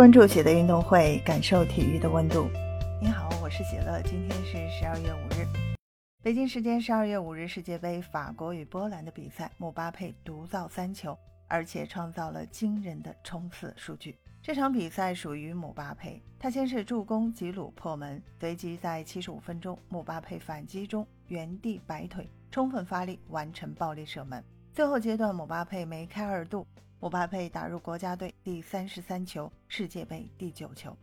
关注喜乐运动会，感受体育的温度。你好，我是喜乐，今天是十二月五日，北京时间十二月五日，世界杯法国与波兰的比赛，姆巴佩独造三球，而且创造了惊人的冲刺数据。这场比赛属于姆巴佩，他先是助攻吉鲁破门，随即在七十五分钟，姆巴佩反击中原地摆腿，充分发力完成暴力射门。最后阶段，姆巴佩梅开二度。姆巴佩打入国家队第三十三球，世界杯第九球。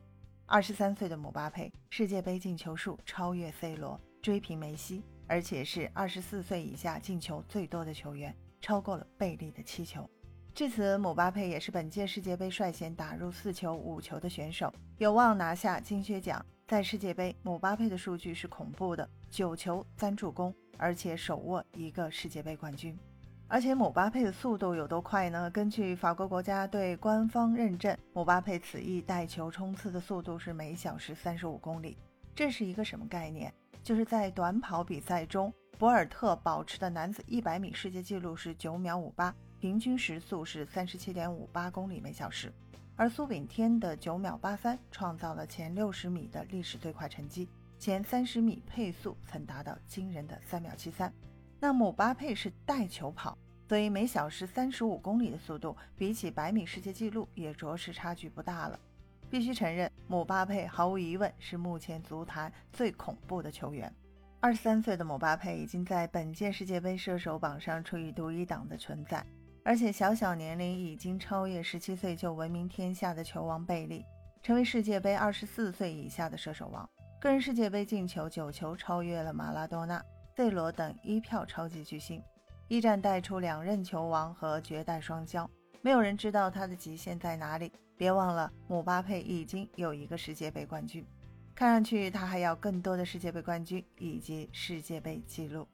二十三岁的姆巴佩，世界杯进球数超越 C 罗，追平梅西，而且是二十四岁以下进球最多的球员，超过了贝利的七球。至此，姆巴佩也是本届世界杯率先打入四球、五球的选手，有望拿下金靴奖。在世界杯，姆巴佩的数据是恐怖的：九球、三助攻，而且手握一个世界杯冠军。而且姆巴佩的速度有多快呢？根据法国国家队官方认证，姆巴佩此役带球冲刺的速度是每小时三十五公里。这是一个什么概念？就是在短跑比赛中，博尔特保持的男子一百米世界纪录是九秒五八，平均时速是三十七点五八公里每小时。而苏炳添的九秒八三创造了前六十米的历史最快成绩，前三十米配速曾达到惊人的三秒七三。那姆巴佩是带球跑，所以每小时三十五公里的速度，比起百米世界纪录也着实差距不大了。必须承认，姆巴佩毫无疑问是目前足坛最恐怖的球员。二十三岁的姆巴佩已经在本届世界杯射手榜上处于独一档的存在，而且小小年龄已经超越十七岁就闻名天下的球王贝利，成为世界杯二十四岁以下的射手王。个人世界杯进球九球，超越了马拉多纳。C 罗等一票超级巨星，一战带出两任球王和绝代双骄，没有人知道他的极限在哪里。别忘了，姆巴佩已经有一个世界杯冠军，看上去他还要更多的世界杯冠军以及世界杯纪录。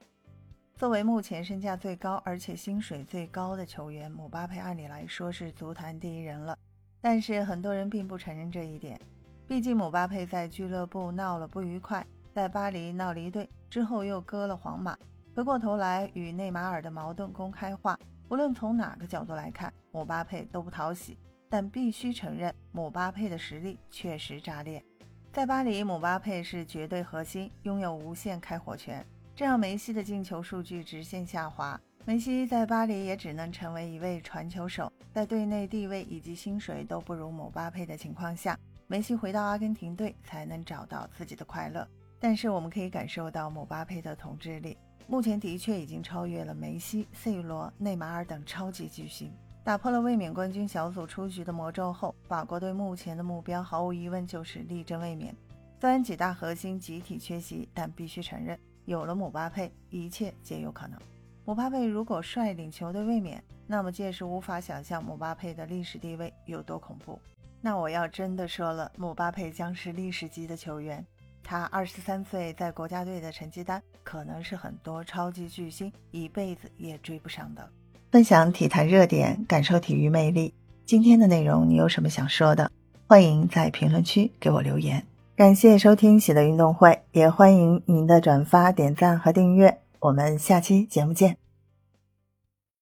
作为目前身价最高而且薪水最高的球员，姆巴佩按理来说是足坛第一人了，但是很多人并不承认这一点。毕竟姆巴佩在俱乐部闹了不愉快。在巴黎闹离队之后，又割了皇马，回过头来与内马尔的矛盾公开化。无论从哪个角度来看，姆巴佩都不讨喜。但必须承认，姆巴佩的实力确实炸裂。在巴黎，姆巴佩是绝对核心，拥有无限开火权，这让梅西的进球数据直线下滑。梅西在巴黎也只能成为一位传球手，在队内地位以及薪水都不如姆巴佩的情况下，梅西回到阿根廷队才能找到自己的快乐。但是我们可以感受到姆巴佩的统治力，目前的确已经超越了梅西、C 罗、内马尔等超级巨星，打破了卫冕冠军小组出局的魔咒后，法国队目前的目标毫无疑问就是力争卫冕。虽然几大核心集体缺席，但必须承认，有了姆巴佩，一切皆有可能。姆巴佩如果率领球队卫冕，那么届时无法想象姆巴佩的历史地位有多恐怖。那我要真的说了，姆巴佩将是历史级的球员。他二十三岁，在国家队的成绩单可能是很多超级巨星一辈子也追不上的。分享体坛热点，感受体育魅力。今天的内容你有什么想说的？欢迎在评论区给我留言。感谢收听喜乐运动会，也欢迎您的转发、点赞和订阅。我们下期节目见。